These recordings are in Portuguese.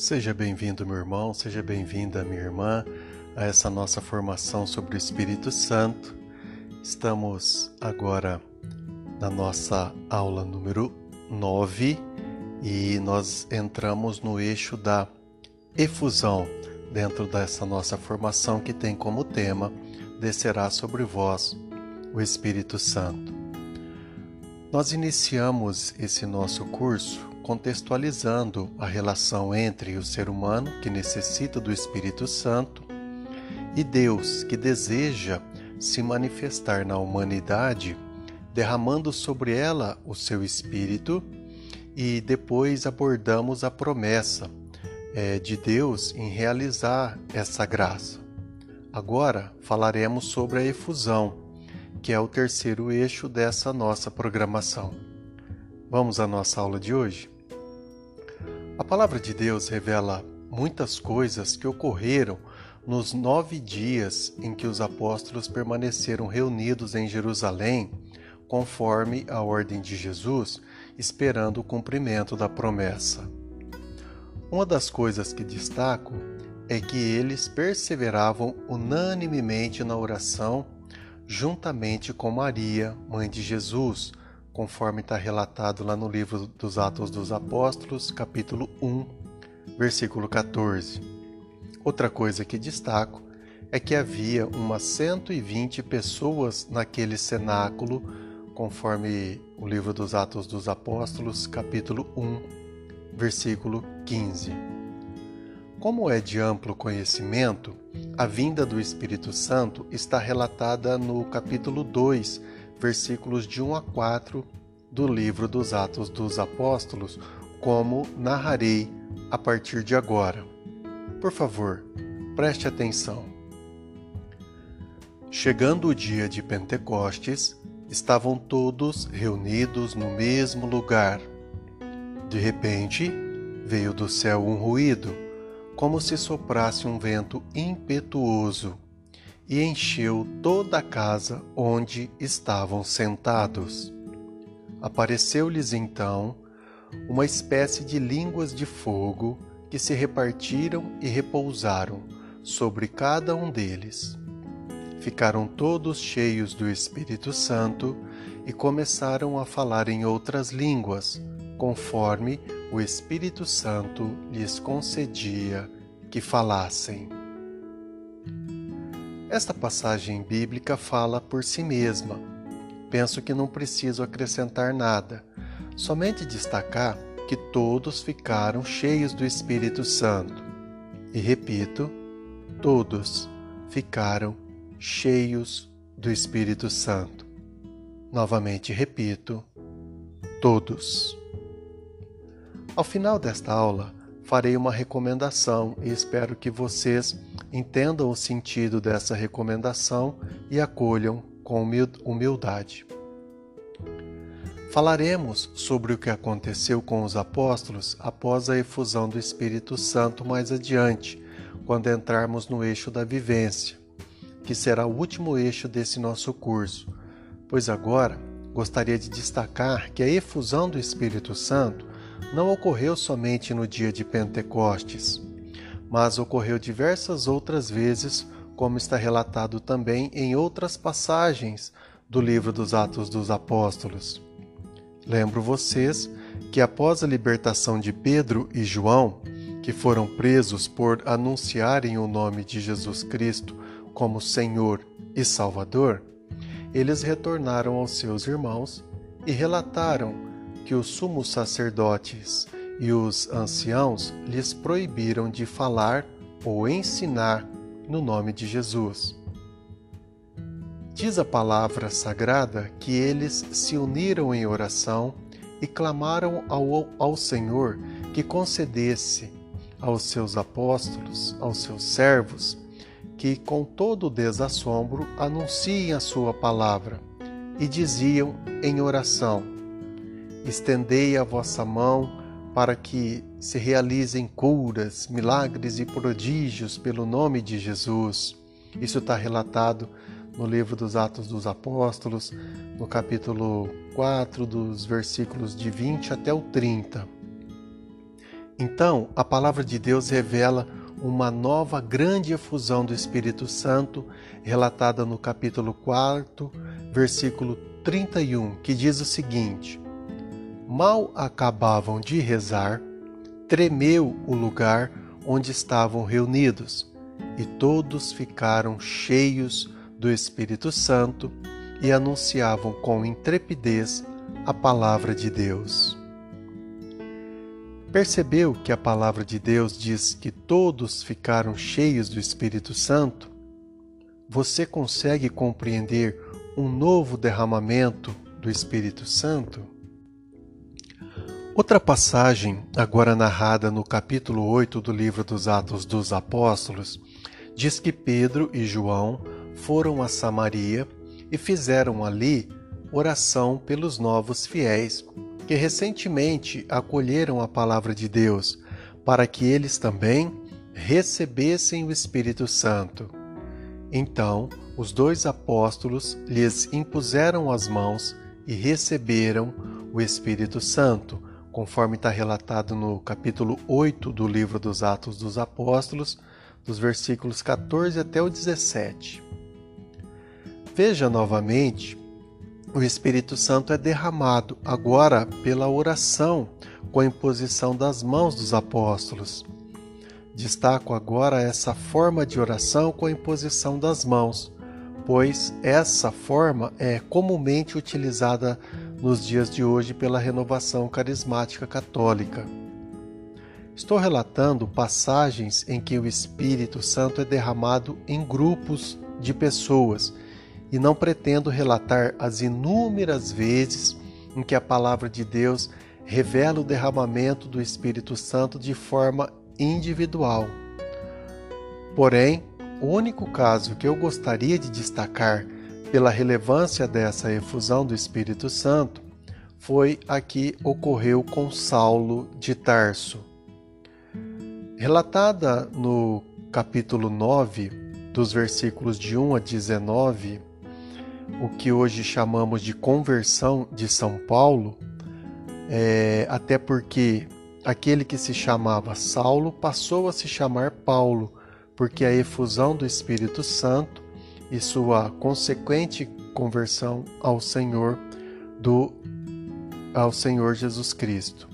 Seja bem-vindo, meu irmão, seja bem-vinda, minha irmã, a essa nossa formação sobre o Espírito Santo. Estamos agora na nossa aula número 9 e nós entramos no eixo da efusão dentro dessa nossa formação que tem como tema Descerá sobre vós o Espírito Santo. Nós iniciamos esse nosso curso contextualizando a relação entre o ser humano, que necessita do Espírito Santo, e Deus, que deseja se manifestar na humanidade, derramando sobre ela o seu Espírito, e depois abordamos a promessa é, de Deus em realizar essa graça. Agora falaremos sobre a efusão, que é o terceiro eixo dessa nossa programação. Vamos à nossa aula de hoje? A palavra de Deus revela muitas coisas que ocorreram nos nove dias em que os apóstolos permaneceram reunidos em Jerusalém, conforme a ordem de Jesus, esperando o cumprimento da promessa. Uma das coisas que destaco é que eles perseveravam unanimemente na oração, juntamente com Maria, mãe de Jesus, conforme está relatado lá no livro dos Atos dos Apóstolos, capítulo 1, versículo 14. Outra coisa que destaco é que havia umas 120 pessoas naquele cenáculo, conforme o livro dos Atos dos Apóstolos, capítulo 1, versículo 15. Como é de amplo conhecimento, a vinda do Espírito Santo está relatada no capítulo 2, versículos de 1 a 4 do livro dos Atos dos Apóstolos, como narrarei a partir de agora. Por favor, preste atenção. Chegando o dia de Pentecostes, estavam todos reunidos no mesmo lugar. De repente, veio do céu um ruído, como se soprasse um vento impetuoso e encheu toda a casa onde estavam sentados. Apareceu-lhes então uma espécie de línguas de fogo que se repartiram e repousaram sobre cada um deles. Ficaram todos cheios do Espírito Santo e começaram a falar em outras línguas, conforme o Espírito Santo lhes concedia que falassem. Esta passagem bíblica fala por si mesma. Penso que não preciso acrescentar nada, somente destacar que todos ficaram cheios do Espírito Santo. E repito, todos ficaram cheios do Espírito Santo. Novamente repito, todos. Ao final desta aula, farei uma recomendação e espero que vocês entendam o sentido dessa recomendação e acolham com humildade. Falaremos sobre o que aconteceu com os apóstolos após a efusão do Espírito Santo mais adiante, quando entrarmos no eixo da vivência, que será o último eixo desse nosso curso, pois agora gostaria de destacar que a efusão do Espírito Santo não ocorreu somente no dia de Pentecostes, mas ocorreu diversas outras vezes, como está relatado também em outras passagens do livro dos Atos dos Apóstolos. Lembro vocês que após a libertação de Pedro e João, que foram presos por anunciarem o nome de Jesus Cristo como Senhor e Salvador, eles retornaram aos seus irmãos e relataram que os sumos sacerdotes e os anciãos lhes proibiram de falar ou ensinar no nome de Jesus. Diz a palavra sagrada que eles se uniram em oração e clamaram ao, ao Senhor que concedesse aos seus apóstolos, aos seus servos, que com todo o desassombro anunciem a sua palavra, e diziam em oração: Estendei a vossa mão para que se realizem curas, milagres e prodígios pelo nome de Jesus. Isso está relatado no livro dos Atos dos Apóstolos, no capítulo 4, dos versículos de 20 até o 30. Então, a palavra de Deus revela uma nova grande efusão do Espírito Santo, relatada no capítulo 4, versículo 31, que diz o seguinte: Mal acabavam de rezar, tremeu o lugar onde estavam reunidos, e todos ficaram cheios do Espírito Santo e anunciavam com intrepidez a palavra de Deus. Percebeu que a palavra de Deus diz que todos ficaram cheios do Espírito Santo? Você consegue compreender um novo derramamento do Espírito Santo? Outra passagem, agora narrada no capítulo 8 do livro dos Atos dos Apóstolos, diz que Pedro e João foram a Samaria e fizeram ali oração pelos novos fiéis que recentemente acolheram a palavra de Deus, para que eles também recebessem o Espírito Santo. Então, os dois apóstolos lhes impuseram as mãos e receberam o Espírito Santo, conforme está relatado no capítulo 8 do livro dos Atos dos Apóstolos, dos versículos 14 até o 17. Veja novamente o Espírito Santo é derramado agora pela oração com a imposição das mãos dos apóstolos. Destaco agora essa forma de oração com a imposição das mãos, pois essa forma é comumente utilizada nos dias de hoje pela renovação carismática católica. Estou relatando passagens em que o Espírito Santo é derramado em grupos de pessoas e não pretendo relatar as inúmeras vezes em que a palavra de Deus revela o derramamento do Espírito Santo de forma individual. Porém, o único caso que eu gostaria de destacar pela relevância dessa efusão do Espírito Santo foi a que ocorreu com Saulo de Tarso. Relatada no capítulo 9, dos versículos de 1 a 19, o que hoje chamamos de conversão de São Paulo, é, até porque aquele que se chamava Saulo passou a se chamar Paulo, porque a efusão do Espírito Santo e sua consequente conversão ao Senhor do ao Senhor Jesus Cristo.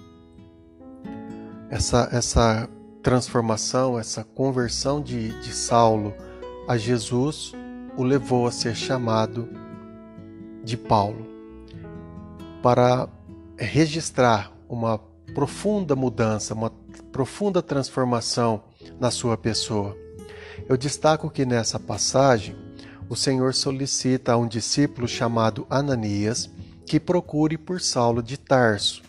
Essa, essa transformação, essa conversão de, de Saulo a Jesus o levou a ser chamado de Paulo para registrar uma profunda mudança, uma profunda transformação na sua pessoa. Eu destaco que nessa passagem o Senhor solicita a um discípulo chamado Ananias que procure por Saulo de Tarso.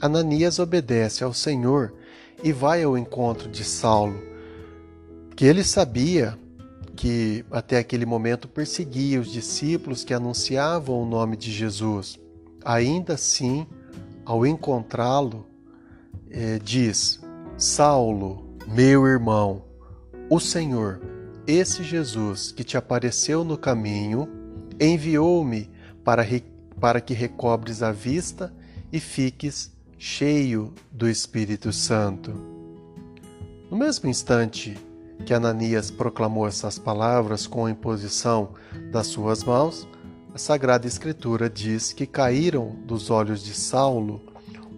Ananias obedece ao Senhor e vai ao encontro de Saulo, que ele sabia que até aquele momento perseguia os discípulos que anunciavam o nome de Jesus. Ainda assim, ao encontrá-lo, é, diz: Saulo, meu irmão, o Senhor, esse Jesus que te apareceu no caminho, enviou-me para, para que recobres a vista e fiques cheio do Espírito Santo. No mesmo instante que Ananias proclamou essas palavras com a imposição das suas mãos, a Sagrada Escritura diz que caíram dos olhos de Saulo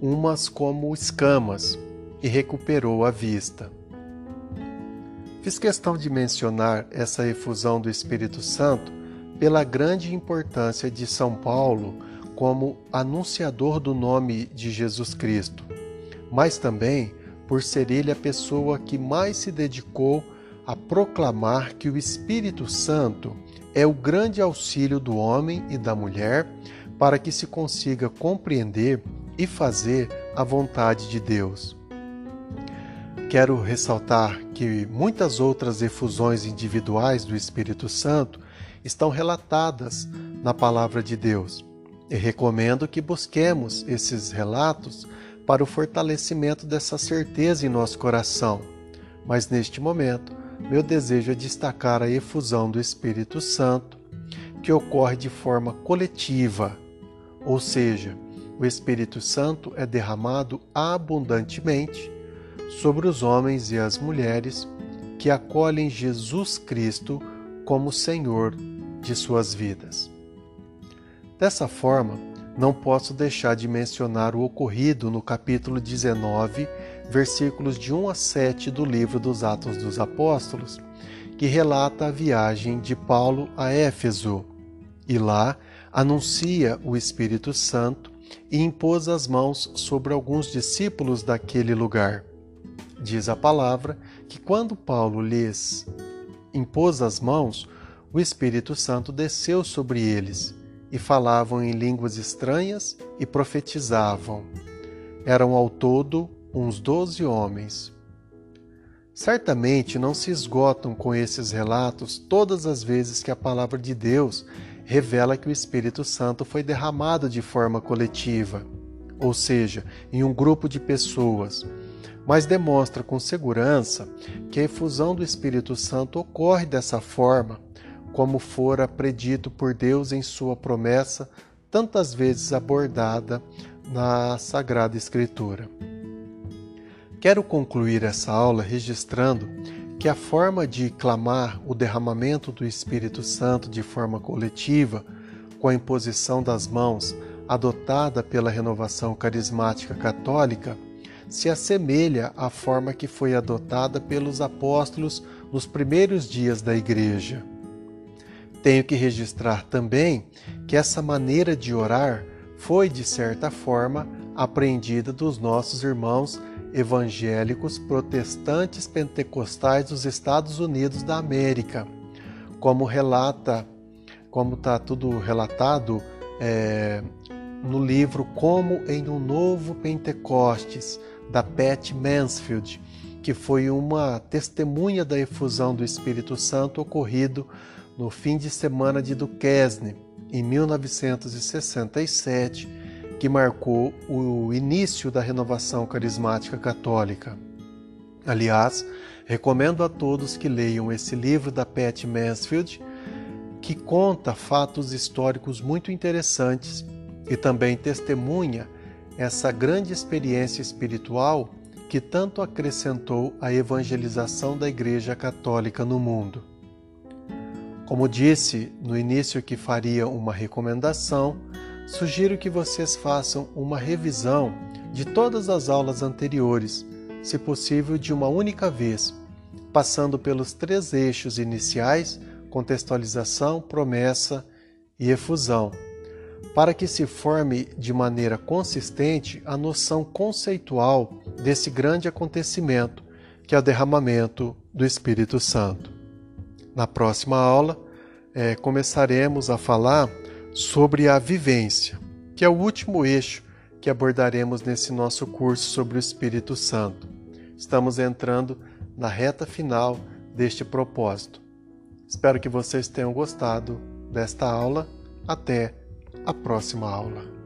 umas como escamas e recuperou a vista. Fiz questão de mencionar essa efusão do Espírito Santo pela grande importância de São Paulo como anunciador do nome de Jesus Cristo, mas também por ser ele a pessoa que mais se dedicou a proclamar que o Espírito Santo é o grande auxílio do homem e da mulher para que se consiga compreender e fazer a vontade de Deus. Quero ressaltar que muitas outras efusões individuais do Espírito Santo estão relatadas na Palavra de Deus e recomendo que busquemos esses relatos para o fortalecimento dessa certeza em nosso coração. Mas neste momento, meu desejo é destacar a efusão do Espírito Santo, que ocorre de forma coletiva, ou seja, o Espírito Santo é derramado abundantemente sobre os homens e as mulheres que acolhem Jesus Cristo como Senhor de suas vidas. Dessa forma, não posso deixar de mencionar o ocorrido no capítulo 19, versículos de 1 a 7 do livro dos Atos dos Apóstolos, que relata a viagem de Paulo a Éfeso, e lá anuncia o Espírito Santo e impôs as mãos sobre alguns discípulos daquele lugar. Diz a palavra que quando Paulo lhes impôs as mãos, o Espírito Santo desceu sobre eles e falavam em línguas estranhas e profetizavam. Eram ao todo uns doze homens. Certamente não se esgotam com esses relatos todas as vezes que a palavra de Deus revela que o Espírito Santo foi derramado de forma coletiva, ou seja, em um grupo de pessoas, mas demonstra com segurança que a efusão do Espírito Santo ocorre dessa forma, como fora predito por Deus em sua promessa, tantas vezes abordada na Sagrada Escritura. Quero concluir essa aula registrando que a forma de clamar o derramamento do Espírito Santo de forma coletiva, com a imposição das mãos adotada pela renovação carismática católica, se assemelha à forma que foi adotada pelos apóstolos nos primeiros dias da Igreja. Tenho que registrar também que essa maneira de orar foi, de certa forma, aprendida dos nossos irmãos evangélicos protestantes pentecostais dos Estados Unidos da América, como relata, como está tudo relatado é, no livro Como em um Novo Pentecostes, da Pat Mansfield, que foi uma testemunha da efusão do Espírito Santo ocorrido no fim de semana de Duquesne, em 1967 que marcou o início da renovação carismática católica. Aliás, recomendo a todos que leiam esse livro da Pat Mansfield, que conta fatos históricos muito interessantes e também testemunha essa grande experiência espiritual que tanto acrescentou à evangelização da Igreja Católica no mundo. Como disse no início que faria uma recomendação, sugiro que vocês façam uma revisão de todas as aulas anteriores, se possível de uma única vez, passando pelos três eixos iniciais contextualização, promessa e efusão, para que se forme de maneira consistente a noção conceitual desse grande acontecimento, que é o derramamento do Espírito Santo. Na próxima aula, é, começaremos a falar sobre a vivência, que é o último eixo que abordaremos nesse nosso curso sobre o Espírito Santo. Estamos entrando na reta final deste propósito. Espero que vocês tenham gostado desta aula. Até a próxima aula.